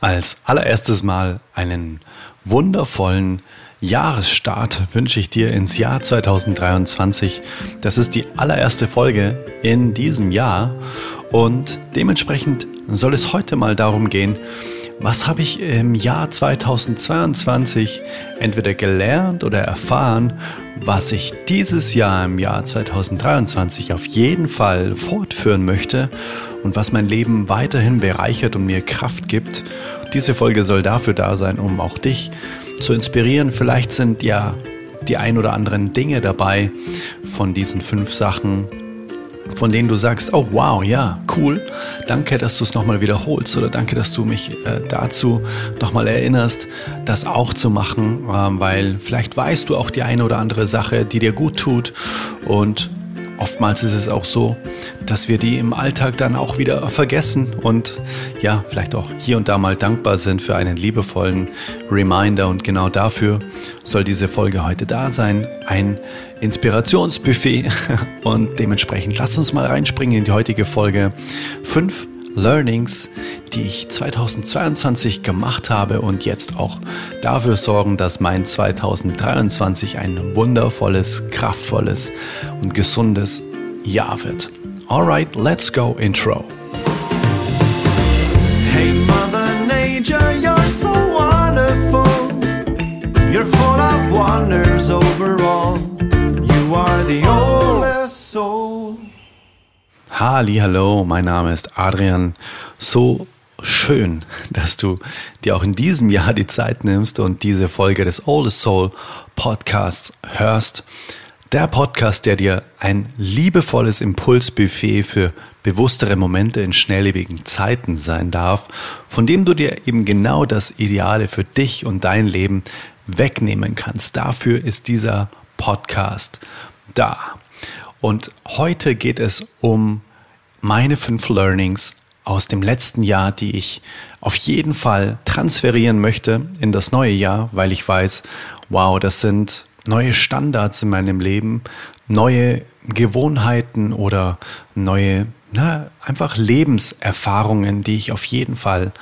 Als allererstes Mal einen wundervollen Jahresstart wünsche ich dir ins Jahr 2023. Das ist die allererste Folge in diesem Jahr und dementsprechend soll es heute mal darum gehen, was habe ich im Jahr 2022 entweder gelernt oder erfahren, was ich dieses Jahr im Jahr 2023 auf jeden Fall fortführen möchte und was mein Leben weiterhin bereichert und mir Kraft gibt. Diese Folge soll dafür da sein, um auch dich zu inspirieren. Vielleicht sind ja die ein oder anderen Dinge dabei von diesen fünf Sachen, von denen du sagst, oh wow, ja, cool, danke, dass du es nochmal wiederholst oder danke, dass du mich äh, dazu nochmal erinnerst, das auch zu machen, äh, weil vielleicht weißt du auch die eine oder andere Sache, die dir gut tut und Oftmals ist es auch so, dass wir die im Alltag dann auch wieder vergessen und ja, vielleicht auch hier und da mal dankbar sind für einen liebevollen Reminder. Und genau dafür soll diese Folge heute da sein. Ein Inspirationsbuffet. Und dementsprechend lass uns mal reinspringen in die heutige Folge. Fünf Learnings, die ich 2022 gemacht habe und jetzt auch dafür sorgen, dass mein 2023 ein wundervolles, kraftvolles und gesundes Jahr wird. Alright, let's go Intro. Hey Mother Nature, you're so wonderful. You're full of wonders overall. Halli, hallo, mein Name ist Adrian. So schön, dass du dir auch in diesem Jahr die Zeit nimmst und diese Folge des Oldest Soul Podcasts hörst. Der Podcast, der dir ein liebevolles Impulsbuffet für bewusstere Momente in schnelllebigen Zeiten sein darf, von dem du dir eben genau das Ideale für dich und dein Leben wegnehmen kannst. Dafür ist dieser Podcast da. Und heute geht es um meine fünf Learnings aus dem letzten Jahr, die ich auf jeden Fall transferieren möchte in das neue Jahr, weil ich weiß, wow, das sind neue Standards in meinem Leben, neue Gewohnheiten oder neue, na, einfach Lebenserfahrungen, die ich auf jeden Fall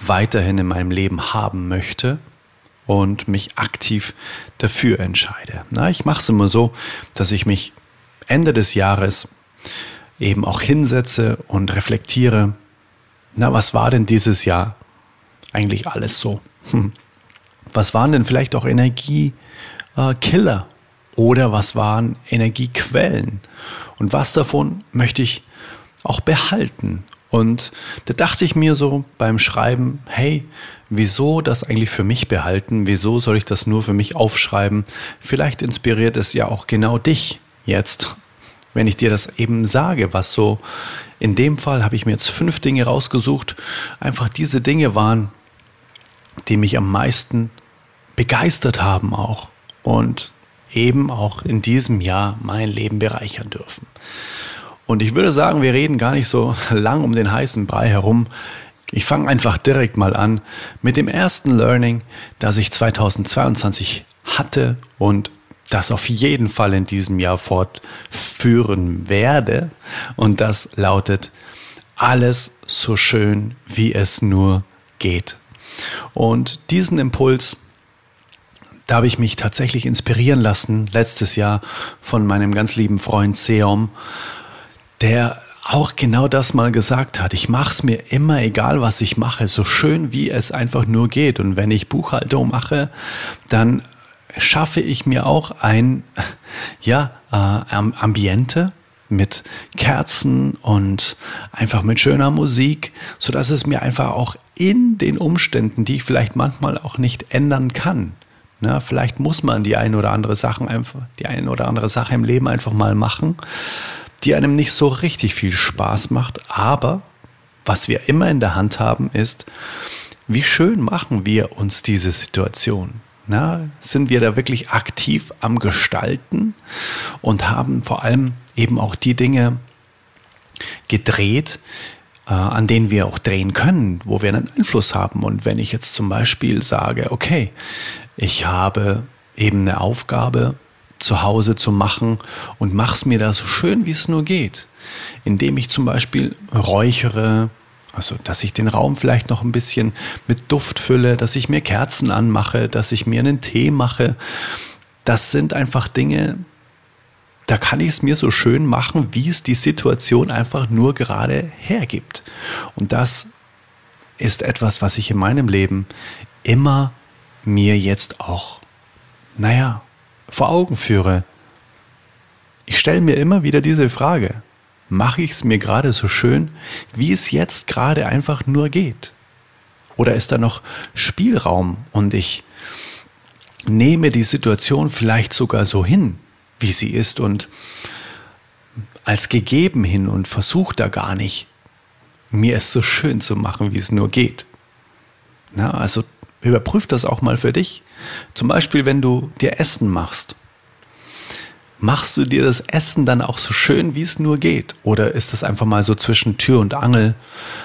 weiterhin in meinem Leben haben möchte und mich aktiv dafür entscheide. Na, ich mache es immer so, dass ich mich Ende des Jahres eben auch hinsetze und reflektiere, na, was war denn dieses Jahr eigentlich alles so? Hm. Was waren denn vielleicht auch Energiekiller oder was waren Energiequellen? Und was davon möchte ich auch behalten? Und da dachte ich mir so beim Schreiben, hey, wieso das eigentlich für mich behalten? Wieso soll ich das nur für mich aufschreiben? Vielleicht inspiriert es ja auch genau dich jetzt wenn ich dir das eben sage, was so in dem Fall habe ich mir jetzt fünf Dinge rausgesucht, einfach diese Dinge waren, die mich am meisten begeistert haben auch und eben auch in diesem Jahr mein Leben bereichern dürfen. Und ich würde sagen, wir reden gar nicht so lang um den heißen Brei herum. Ich fange einfach direkt mal an mit dem ersten Learning, das ich 2022 hatte und das auf jeden Fall in diesem Jahr fortführen werde. Und das lautet, alles so schön, wie es nur geht. Und diesen Impuls, da habe ich mich tatsächlich inspirieren lassen letztes Jahr von meinem ganz lieben Freund Seom, der auch genau das mal gesagt hat. Ich mache es mir immer egal, was ich mache, so schön wie es einfach nur geht. Und wenn ich Buchhaltung mache, dann schaffe ich mir auch ein ja, äh, Ambiente mit Kerzen und einfach mit schöner Musik, so dass es mir einfach auch in den Umständen, die ich vielleicht manchmal auch nicht ändern kann, na, vielleicht muss man die eine oder andere Sachen einfach, die eine oder andere Sache im Leben einfach mal machen, die einem nicht so richtig viel Spaß macht, aber was wir immer in der Hand haben, ist, wie schön machen wir uns diese Situation? Na, sind wir da wirklich aktiv am Gestalten und haben vor allem eben auch die Dinge gedreht, äh, an denen wir auch drehen können, wo wir einen Einfluss haben. Und wenn ich jetzt zum Beispiel sage, okay, ich habe eben eine Aufgabe zu Hause zu machen und mach's mir da so schön, wie es nur geht, indem ich zum Beispiel räuchere, Also, dass ich den Raum vielleicht noch ein bisschen mit Duft fülle, dass ich mir Kerzen anmache, dass ich mir einen Tee mache. Das sind einfach Dinge, da kann ich es mir so schön machen, wie es die Situation einfach nur gerade hergibt. Und das ist etwas, was ich in meinem Leben immer mir jetzt auch, naja, vor Augen führe. Ich stelle mir immer wieder diese Frage mache ich es mir gerade so schön, wie es jetzt gerade einfach nur geht? Oder ist da noch Spielraum und ich nehme die Situation vielleicht sogar so hin, wie sie ist und als gegeben hin und versuche da gar nicht, mir es so schön zu machen, wie es nur geht. Na, also überprüf das auch mal für dich. Zum Beispiel, wenn du dir Essen machst machst du dir das Essen dann auch so schön, wie es nur geht? Oder ist das einfach mal so zwischen Tür und Angel,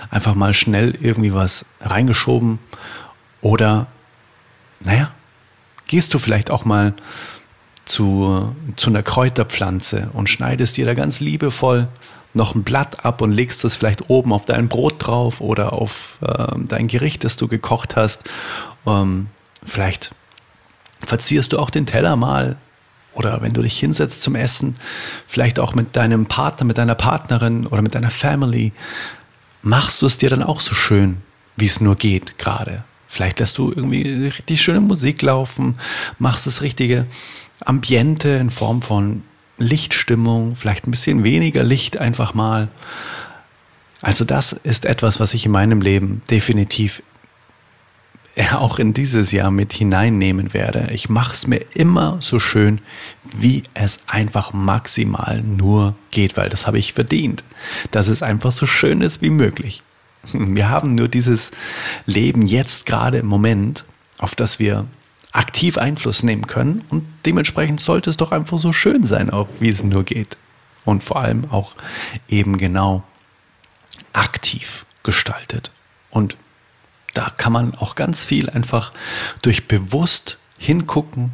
einfach mal schnell irgendwie was reingeschoben? Oder, naja, gehst du vielleicht auch mal zu, zu einer Kräuterpflanze und schneidest dir da ganz liebevoll noch ein Blatt ab und legst es vielleicht oben auf dein Brot drauf oder auf äh, dein Gericht, das du gekocht hast. Ähm, vielleicht verzierst du auch den Teller mal oder wenn du dich hinsetzt zum Essen, vielleicht auch mit deinem Partner, mit deiner Partnerin oder mit deiner Family, machst du es dir dann auch so schön, wie es nur geht gerade. Vielleicht lässt du irgendwie richtig schöne Musik laufen, machst das richtige Ambiente in Form von Lichtstimmung, vielleicht ein bisschen weniger Licht einfach mal. Also das ist etwas, was ich in meinem Leben definitiv auch in dieses Jahr mit hineinnehmen werde. Ich mache es mir immer so schön, wie es einfach maximal nur geht, weil das habe ich verdient, dass es einfach so schön ist wie möglich. Wir haben nur dieses Leben jetzt gerade im Moment, auf das wir aktiv Einfluss nehmen können und dementsprechend sollte es doch einfach so schön sein, auch wie es nur geht. Und vor allem auch eben genau aktiv gestaltet. Und da kann man auch ganz viel einfach durch bewusst hingucken,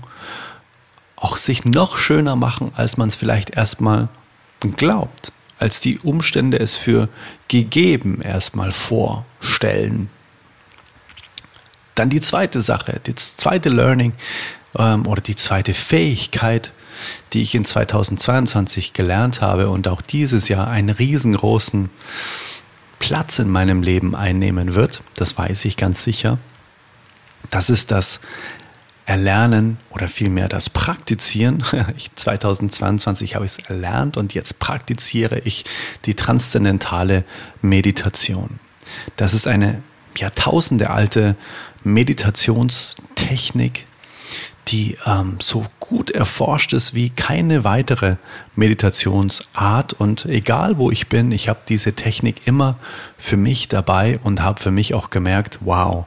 auch sich noch schöner machen, als man es vielleicht erstmal glaubt, als die Umstände es für gegeben erstmal vorstellen. Dann die zweite Sache, das zweite Learning ähm, oder die zweite Fähigkeit, die ich in 2022 gelernt habe und auch dieses Jahr einen riesengroßen Platz in meinem Leben einnehmen wird, das weiß ich ganz sicher. Das ist das Erlernen oder vielmehr das Praktizieren. Ich, 2022 habe ich es erlernt und jetzt praktiziere ich die transzendentale Meditation. Das ist eine Jahrtausende alte Meditationstechnik, die ähm, so gut erforscht ist wie keine weitere Meditationsart. Und egal wo ich bin, ich habe diese Technik immer für mich dabei und habe für mich auch gemerkt, wow,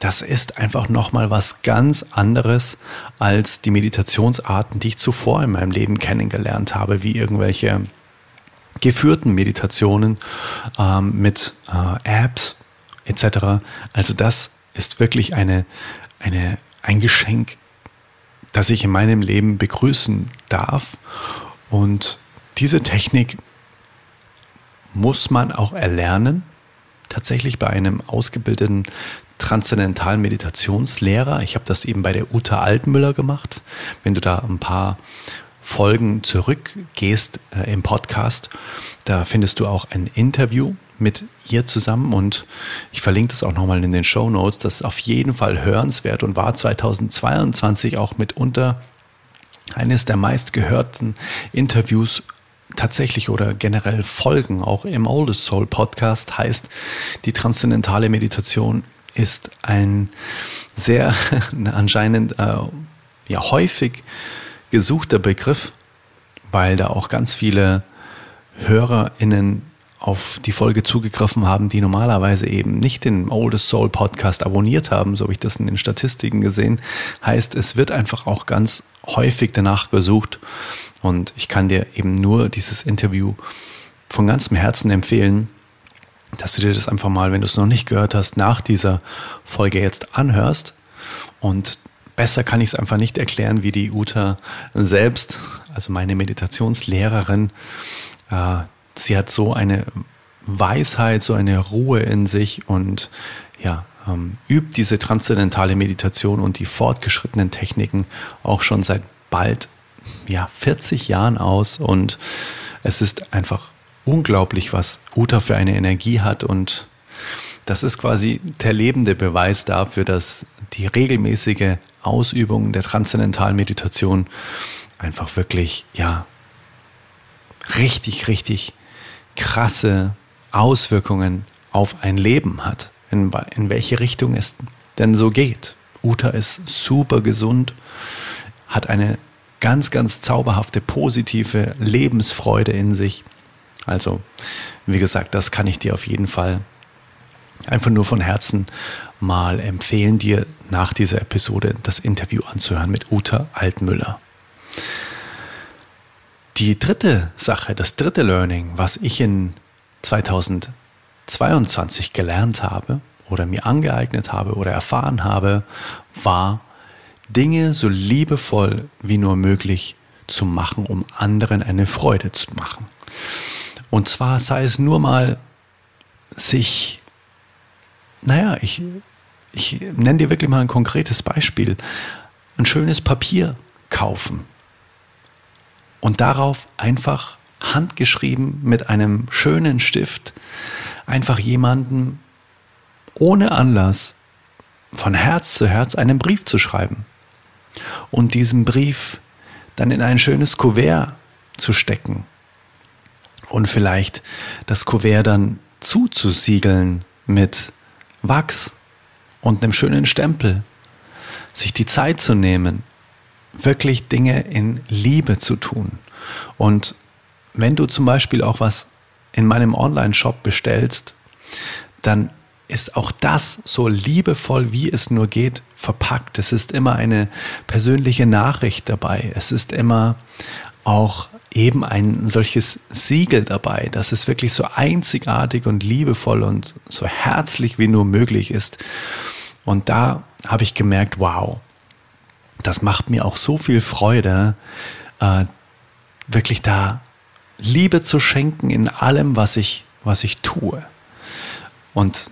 das ist einfach nochmal was ganz anderes als die Meditationsarten, die ich zuvor in meinem Leben kennengelernt habe, wie irgendwelche geführten Meditationen ähm, mit äh, Apps etc. Also das ist wirklich eine, eine, ein Geschenk das ich in meinem Leben begrüßen darf. Und diese Technik muss man auch erlernen, tatsächlich bei einem ausgebildeten transzendentalen Meditationslehrer. Ich habe das eben bei der Uta Altmüller gemacht. Wenn du da ein paar Folgen zurückgehst äh, im Podcast, da findest du auch ein Interview mit ihr zusammen und ich verlinke das auch nochmal in den Show Notes. Das ist auf jeden Fall hörenswert und war 2022 auch mitunter eines der meistgehörten Interviews tatsächlich oder generell Folgen auch im Oldest Soul Podcast heißt die transzendentale Meditation ist ein sehr anscheinend äh, ja häufig gesuchter Begriff, weil da auch ganz viele HörerInnen auf die Folge zugegriffen haben, die normalerweise eben nicht den Oldest Soul Podcast abonniert haben, so habe ich das in den Statistiken gesehen. Heißt, es wird einfach auch ganz häufig danach gesucht. Und ich kann dir eben nur dieses Interview von ganzem Herzen empfehlen, dass du dir das einfach mal, wenn du es noch nicht gehört hast, nach dieser Folge jetzt anhörst. Und besser kann ich es einfach nicht erklären, wie die Uta selbst, also meine Meditationslehrerin, äh, sie hat so eine Weisheit, so eine Ruhe in sich und ja, ähm, übt diese transzendentale Meditation und die fortgeschrittenen Techniken auch schon seit bald ja, 40 Jahren aus. Und es ist einfach unglaublich, was Uta für eine Energie hat. Und das ist quasi der lebende Beweis dafür, dass die regelmäßige Ausübung der transzendentalen Meditation einfach wirklich, ja, richtig, richtig krasse Auswirkungen auf ein Leben hat, in, in welche Richtung es denn so geht. Uta ist super gesund, hat eine ganz, ganz zauberhafte, positive Lebensfreude in sich. Also, wie gesagt, das kann ich dir auf jeden Fall einfach nur von Herzen mal empfehlen, dir nach dieser Episode das Interview anzuhören mit Uta Altmüller. Die dritte Sache, das dritte Learning, was ich in 2022 gelernt habe oder mir angeeignet habe oder erfahren habe, war, Dinge so liebevoll wie nur möglich zu machen, um anderen eine Freude zu machen. Und zwar sei es nur mal sich, naja, ich, ich nenne dir wirklich mal ein konkretes Beispiel, ein schönes Papier kaufen und darauf einfach handgeschrieben mit einem schönen Stift einfach jemanden ohne Anlass von Herz zu Herz einen Brief zu schreiben und diesen Brief dann in ein schönes Kuvert zu stecken und vielleicht das Kuvert dann zuzusiegeln mit Wachs und einem schönen Stempel, sich die Zeit zu nehmen, wirklich Dinge in Liebe zu tun. Und wenn du zum Beispiel auch was in meinem Online-Shop bestellst, dann ist auch das so liebevoll, wie es nur geht, verpackt. Es ist immer eine persönliche Nachricht dabei. Es ist immer auch eben ein solches Siegel dabei, dass es wirklich so einzigartig und liebevoll und so herzlich wie nur möglich ist. Und da habe ich gemerkt, wow, das macht mir auch so viel Freude, äh, wirklich da Liebe zu schenken in allem, was ich, was ich tue. Und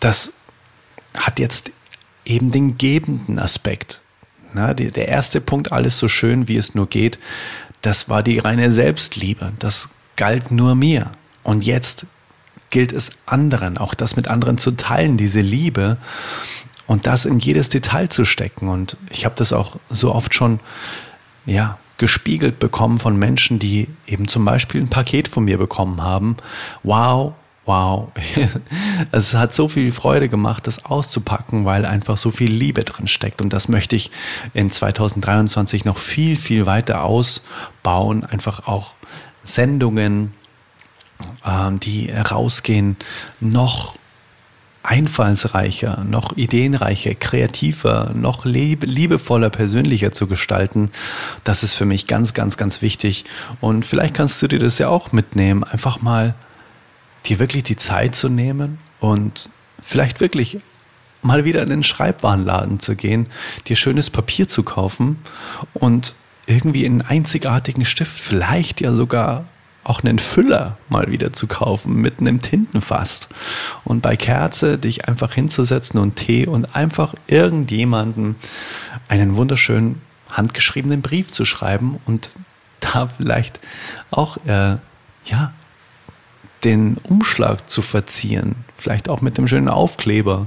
das hat jetzt eben den gebenden Aspekt. Na, die, der erste Punkt, alles so schön, wie es nur geht, das war die reine Selbstliebe. Das galt nur mir. Und jetzt gilt es anderen, auch das mit anderen zu teilen, diese Liebe und das in jedes Detail zu stecken. Und ich habe das auch so oft schon, ja, gespiegelt bekommen von Menschen, die eben zum Beispiel ein Paket von mir bekommen haben. Wow, wow. es hat so viel Freude gemacht, das auszupacken, weil einfach so viel Liebe drin steckt. Und das möchte ich in 2023 noch viel, viel weiter ausbauen. Einfach auch Sendungen, ähm, die rausgehen, noch einfallsreicher, noch ideenreicher, kreativer, noch liebevoller, persönlicher zu gestalten. Das ist für mich ganz, ganz, ganz wichtig. Und vielleicht kannst du dir das ja auch mitnehmen, einfach mal dir wirklich die Zeit zu nehmen und vielleicht wirklich mal wieder in den Schreibwarenladen zu gehen, dir schönes Papier zu kaufen und irgendwie einen einzigartigen Stift, vielleicht ja sogar auch einen Füller mal wieder zu kaufen mit einem Tintenfass. Und bei Kerze dich einfach hinzusetzen und Tee und einfach irgendjemanden einen wunderschönen handgeschriebenen Brief zu schreiben und da vielleicht auch äh, ja den Umschlag zu verzieren, vielleicht auch mit dem schönen Aufkleber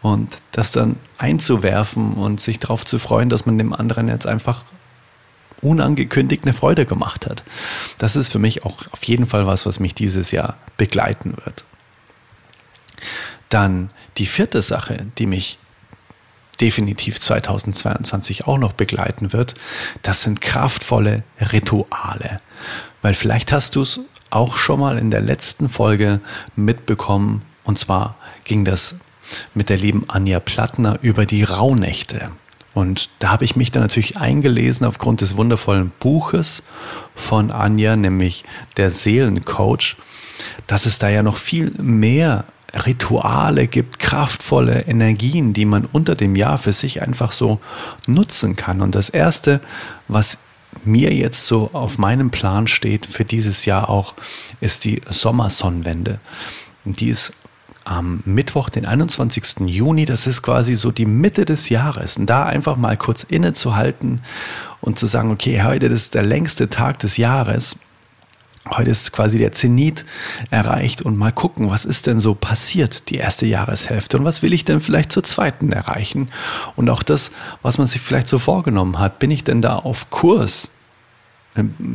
und das dann einzuwerfen und sich darauf zu freuen, dass man dem anderen jetzt einfach unangekündigt eine Freude gemacht hat. Das ist für mich auch auf jeden Fall was, was mich dieses Jahr begleiten wird. Dann die vierte Sache, die mich definitiv 2022 auch noch begleiten wird, das sind kraftvolle Rituale. Weil vielleicht hast du es auch schon mal in der letzten Folge mitbekommen. Und zwar ging das mit der lieben Anja Plattner über die Rauhnächte. Und da habe ich mich dann natürlich eingelesen aufgrund des wundervollen Buches von Anja, nämlich der Seelencoach, dass es da ja noch viel mehr Rituale gibt, kraftvolle Energien, die man unter dem Jahr für sich einfach so nutzen kann. Und das Erste, was mir jetzt so auf meinem Plan steht für dieses Jahr auch, ist die Sommersonnenwende. Die ist am Mittwoch, den 21. Juni, das ist quasi so die Mitte des Jahres. Und da einfach mal kurz innezuhalten und zu sagen, okay, heute ist der längste Tag des Jahres. Heute ist quasi der Zenit erreicht und mal gucken, was ist denn so passiert, die erste Jahreshälfte und was will ich denn vielleicht zur zweiten erreichen? Und auch das, was man sich vielleicht so vorgenommen hat, bin ich denn da auf Kurs?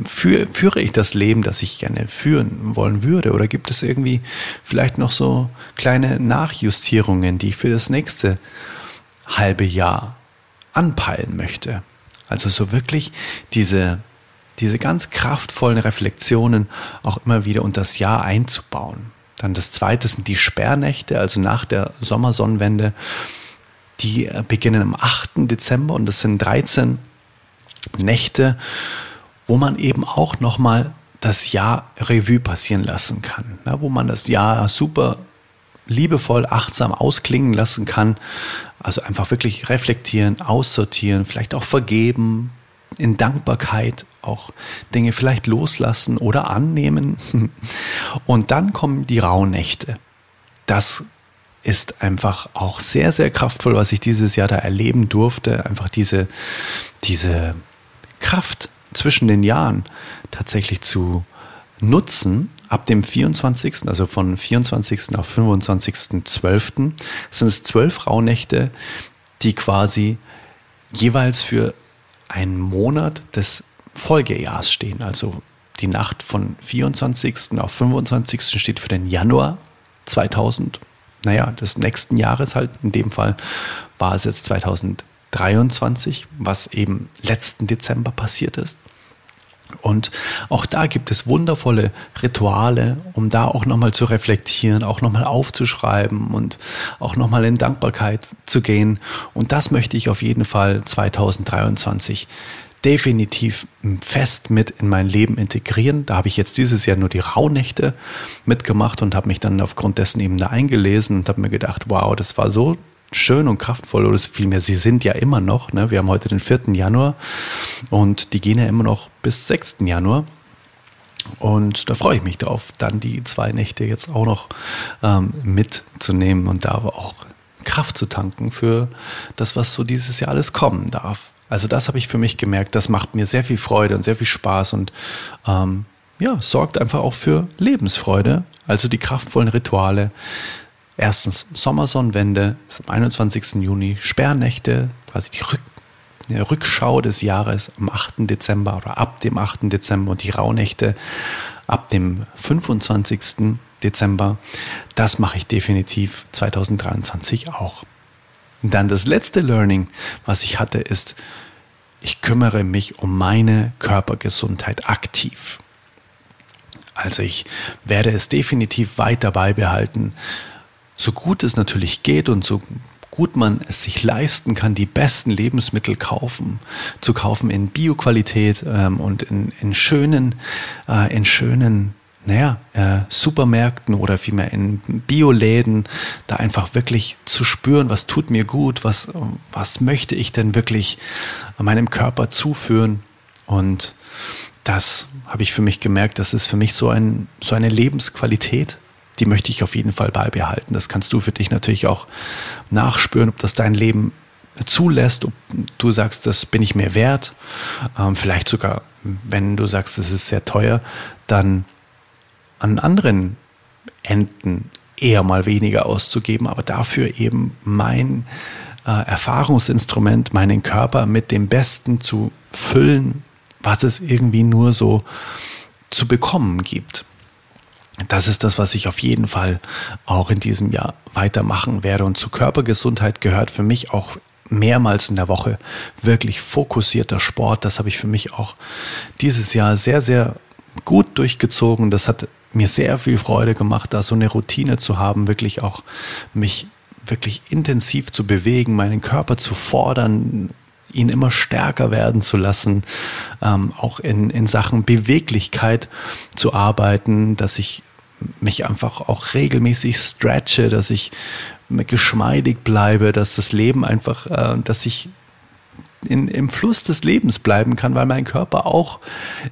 Für, führe ich das Leben, das ich gerne führen wollen würde? Oder gibt es irgendwie vielleicht noch so kleine Nachjustierungen, die ich für das nächste halbe Jahr anpeilen möchte? Also so wirklich diese, diese ganz kraftvollen Reflexionen auch immer wieder unter das Jahr einzubauen. Dann das zweite sind die Sperrnächte, also nach der Sommersonnenwende. Die beginnen am 8. Dezember und das sind 13 Nächte, wo man eben auch nochmal das Jahr Revue passieren lassen kann, ja, wo man das Jahr super liebevoll, achtsam ausklingen lassen kann. Also einfach wirklich reflektieren, aussortieren, vielleicht auch vergeben, in Dankbarkeit auch Dinge vielleicht loslassen oder annehmen. Und dann kommen die Rauhnächte. Das ist einfach auch sehr, sehr kraftvoll, was ich dieses Jahr da erleben durfte. Einfach diese, diese Kraft, zwischen den Jahren tatsächlich zu nutzen. Ab dem 24., also von 24. auf 25.12. sind es zwölf Rauhnächte, die quasi jeweils für einen Monat des Folgejahrs stehen. Also die Nacht von 24. auf 25. steht für den Januar 2000, naja, des nächsten Jahres halt. In dem Fall war es jetzt 2023, was eben letzten Dezember passiert ist. Und auch da gibt es wundervolle Rituale, um da auch nochmal zu reflektieren, auch nochmal aufzuschreiben und auch nochmal in Dankbarkeit zu gehen. Und das möchte ich auf jeden Fall 2023 definitiv fest mit in mein Leben integrieren. Da habe ich jetzt dieses Jahr nur die Rauhnächte mitgemacht und habe mich dann aufgrund dessen eben da eingelesen und habe mir gedacht, wow, das war so schön und kraftvoll oder vielmehr, sie sind ja immer noch. Ne? Wir haben heute den 4. Januar und die gehen ja immer noch bis 6. Januar. Und da freue ich mich drauf, dann die zwei Nächte jetzt auch noch ähm, mitzunehmen und da aber auch Kraft zu tanken für das, was so dieses Jahr alles kommen darf. Also das habe ich für mich gemerkt, das macht mir sehr viel Freude und sehr viel Spaß und ähm, ja, sorgt einfach auch für Lebensfreude. Also die kraftvollen Rituale, Erstens Sommersonnenwende ist am 21. Juni, Sperrnächte, quasi die Rück Rückschau des Jahres am 8. Dezember oder ab dem 8. Dezember und die Rauhnächte ab dem 25. Dezember. Das mache ich definitiv 2023 auch. Und dann das letzte Learning, was ich hatte, ist, ich kümmere mich um meine Körpergesundheit aktiv. Also ich werde es definitiv weiter beibehalten, so gut es natürlich geht und so gut man es sich leisten kann, die besten Lebensmittel kaufen, zu kaufen in Bioqualität ähm, und in, in schönen, äh, in schönen, naja, äh, Supermärkten oder vielmehr in Bioläden, da einfach wirklich zu spüren, was tut mir gut, was, was möchte ich denn wirklich meinem Körper zuführen. Und das habe ich für mich gemerkt, das ist für mich so, ein, so eine Lebensqualität, die möchte ich auf jeden Fall beibehalten. Das kannst du für dich natürlich auch nachspüren, ob das dein Leben zulässt, ob du sagst, das bin ich mir wert. Ähm, vielleicht sogar, wenn du sagst, es ist sehr teuer, dann an anderen Enden eher mal weniger auszugeben, aber dafür eben mein äh, Erfahrungsinstrument, meinen Körper mit dem Besten zu füllen, was es irgendwie nur so zu bekommen gibt das ist das, was ich auf jeden Fall auch in diesem Jahr weitermachen werde. Und zu Körpergesundheit gehört für mich auch mehrmals in der Woche wirklich fokussierter Sport. Das habe ich für mich auch dieses Jahr sehr, sehr gut durchgezogen. Das hat mir sehr viel Freude gemacht, da so eine Routine zu haben, wirklich auch mich wirklich intensiv zu bewegen, meinen Körper zu fordern, ihn immer stärker werden zu lassen, ähm, auch in, in Sachen Beweglichkeit zu arbeiten, dass ich mich einfach auch regelmäßig stretche, dass ich geschmeidig bleibe, dass das Leben einfach, äh, dass ich in, im Fluss des Lebens bleiben kann, weil mein Körper auch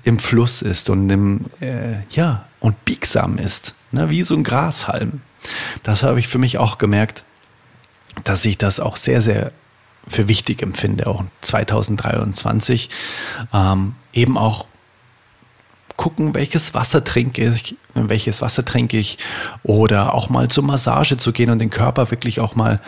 im Fluss ist und im, äh, ja, und biegsam ist, ne, wie so ein Grashalm. Das habe ich für mich auch gemerkt, dass ich das auch sehr, sehr für wichtig empfinde, auch 2023, ähm, eben auch gucken, welches Wasser trinke ich, welches Wasser trinke ich oder auch mal zur Massage zu gehen und den Körper wirklich auch mal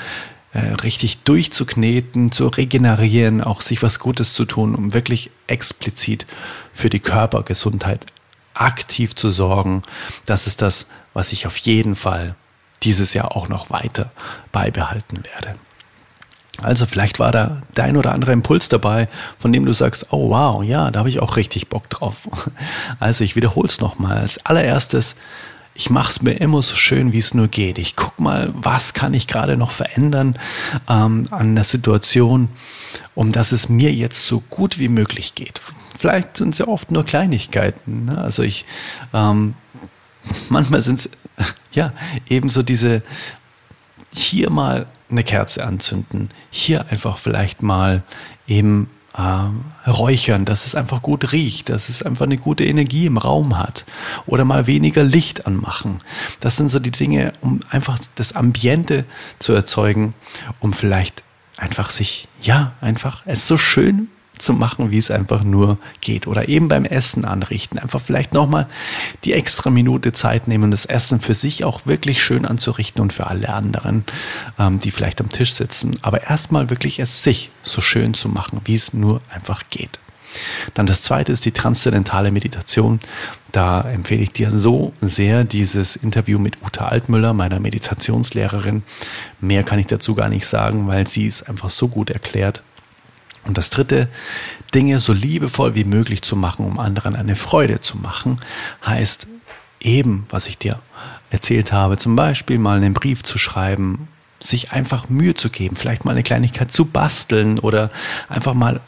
äh, richtig durchzukneten, zu regenerieren, auch sich was Gutes zu tun, um wirklich explizit für die Körpergesundheit aktiv zu sorgen. Das ist das, was ich auf jeden Fall dieses Jahr auch noch weiter beibehalten werde. Also vielleicht war da dein oder andere Impuls dabei, von dem du sagst, oh wow, ja, da habe ich auch richtig Bock drauf. Also ich wiederhole es nochmal. Als allererstes, ich mache es mir immer so schön, wie es nur geht. Ich gucke mal, was kann ich gerade noch verändern ähm, an der Situation, um dass es mir jetzt so gut wie möglich geht. Vielleicht sind es ja oft nur Kleinigkeiten. Ne? Also ich, ähm, manchmal sind es ja ebenso diese, hier mal eine Kerze anzünden, hier einfach vielleicht mal eben äh, räuchern, dass es einfach gut riecht, dass es einfach eine gute Energie im Raum hat oder mal weniger Licht anmachen. Das sind so die Dinge, um einfach das Ambiente zu erzeugen, um vielleicht einfach sich, ja, einfach es so schön zu machen, wie es einfach nur geht. Oder eben beim Essen anrichten. Einfach vielleicht nochmal die extra Minute Zeit nehmen, das Essen für sich auch wirklich schön anzurichten und für alle anderen, ähm, die vielleicht am Tisch sitzen. Aber erstmal wirklich es sich so schön zu machen, wie es nur einfach geht. Dann das zweite ist die transzendentale Meditation. Da empfehle ich dir so sehr dieses Interview mit Uta Altmüller, meiner Meditationslehrerin. Mehr kann ich dazu gar nicht sagen, weil sie es einfach so gut erklärt. Und das dritte, Dinge so liebevoll wie möglich zu machen, um anderen eine Freude zu machen, heißt eben, was ich dir erzählt habe, zum Beispiel mal einen Brief zu schreiben, sich einfach Mühe zu geben, vielleicht mal eine Kleinigkeit zu basteln oder einfach mal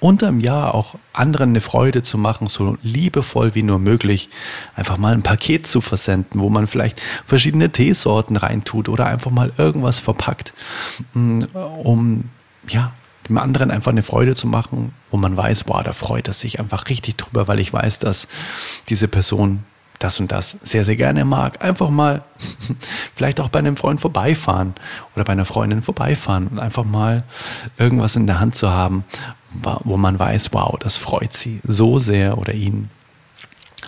unterm Jahr auch anderen eine Freude zu machen, so liebevoll wie nur möglich, einfach mal ein Paket zu versenden, wo man vielleicht verschiedene Teesorten reintut oder einfach mal irgendwas verpackt, mm, um ja, dem anderen einfach eine Freude zu machen, wo man weiß, boah, da freut er sich einfach richtig drüber, weil ich weiß, dass diese Person das und das sehr, sehr gerne mag. Einfach mal vielleicht auch bei einem Freund vorbeifahren oder bei einer Freundin vorbeifahren und einfach mal irgendwas in der Hand zu haben, wo man weiß, wow, das freut sie so sehr oder ihn.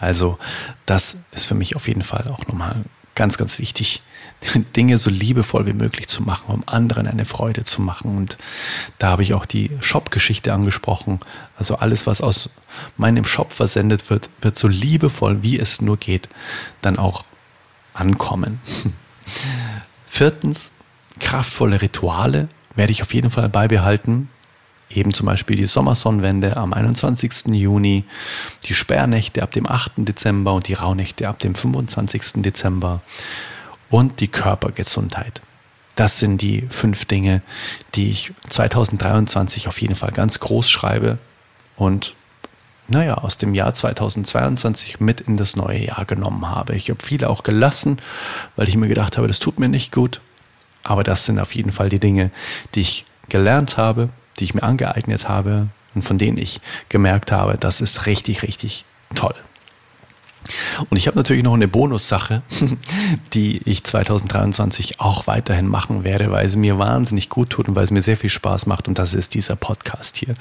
Also das ist für mich auf jeden Fall auch nochmal ganz, ganz wichtig, Dinge so liebevoll wie möglich zu machen, um anderen eine Freude zu machen. Und da habe ich auch die Shop-Geschichte angesprochen. Also alles, was aus meinem Shop versendet wird, wird so liebevoll, wie es nur geht, dann auch ankommen. Viertens, kraftvolle Rituale werde ich auf jeden Fall beibehalten. Eben zum Beispiel die Sommersonnenwende am 21. Juni, die Sperrnächte ab dem 8. Dezember und die Rauhnächte ab dem 25. Dezember und die Körpergesundheit. Das sind die fünf Dinge, die ich 2023 auf jeden Fall ganz groß schreibe und naja, aus dem Jahr 2022 mit in das neue Jahr genommen habe. Ich habe viele auch gelassen, weil ich mir gedacht habe, das tut mir nicht gut. Aber das sind auf jeden Fall die Dinge, die ich gelernt habe, die ich mir angeeignet habe und von denen ich gemerkt habe, das ist richtig, richtig toll. Und ich habe natürlich noch eine Bonussache, die ich 2023 auch weiterhin machen werde, weil es mir wahnsinnig gut tut und weil es mir sehr viel Spaß macht. Und das ist dieser Podcast hier.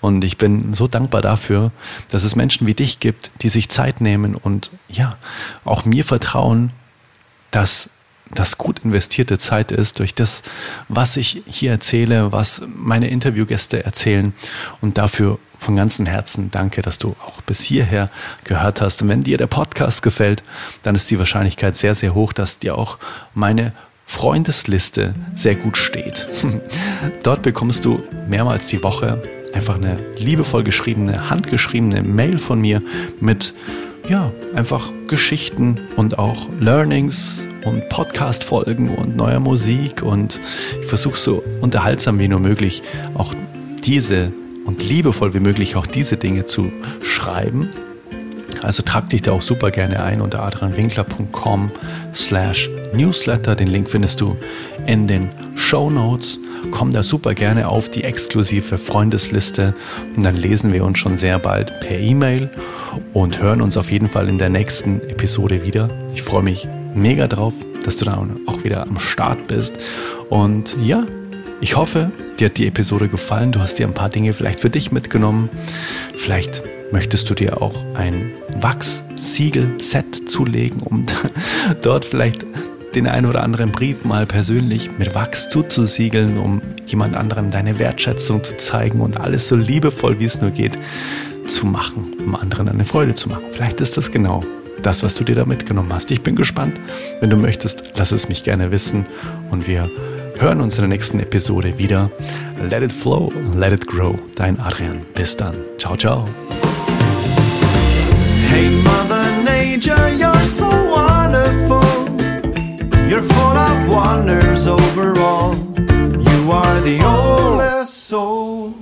Und ich bin so dankbar dafür, dass es Menschen wie dich gibt, die sich Zeit nehmen und ja, auch mir vertrauen, dass das gut investierte Zeit ist durch das, was ich hier erzähle, was meine Interviewgäste erzählen. Und dafür von ganzem Herzen danke, dass du auch bis hierher gehört hast. Und wenn dir der Podcast gefällt, dann ist die Wahrscheinlichkeit sehr, sehr hoch, dass dir auch meine Freundesliste sehr gut steht. Dort bekommst du mehrmals die Woche einfach eine liebevoll geschriebene, handgeschriebene Mail von mir mit ja, einfach Geschichten und auch Learnings und Podcast-Folgen und neuer Musik und ich versuche so unterhaltsam wie nur möglich auch diese und liebevoll wie möglich auch diese Dinge zu schreiben. Also trag dich da auch super gerne ein unter adrianwinkler.com slash newsletter. Den Link findest du in den Show Notes. komm da super gerne auf die exklusive Freundesliste und dann lesen wir uns schon sehr bald per E-Mail und hören uns auf jeden Fall in der nächsten Episode wieder. Ich freue mich mega drauf, dass du da auch wieder am Start bist und ja, ich hoffe, dir hat die Episode gefallen. Du hast dir ein paar Dinge vielleicht für dich mitgenommen. Vielleicht möchtest du dir auch ein Wachs-Siegel-Set zulegen, um dort vielleicht den einen oder anderen Brief mal persönlich mit Wachs zuzusiegeln, um jemand anderem deine Wertschätzung zu zeigen und alles so liebevoll wie es nur geht zu machen, um anderen eine Freude zu machen. Vielleicht ist das genau das, was du dir da mitgenommen hast. Ich bin gespannt. Wenn du möchtest, lass es mich gerne wissen und wir hören uns in der nächsten Episode wieder. Let it flow, let it grow. Dein Adrian. Bis dann. Ciao, ciao. Hey Mother Nature, you're so wonderful. You're full of wonders overall. You are the oldest soul.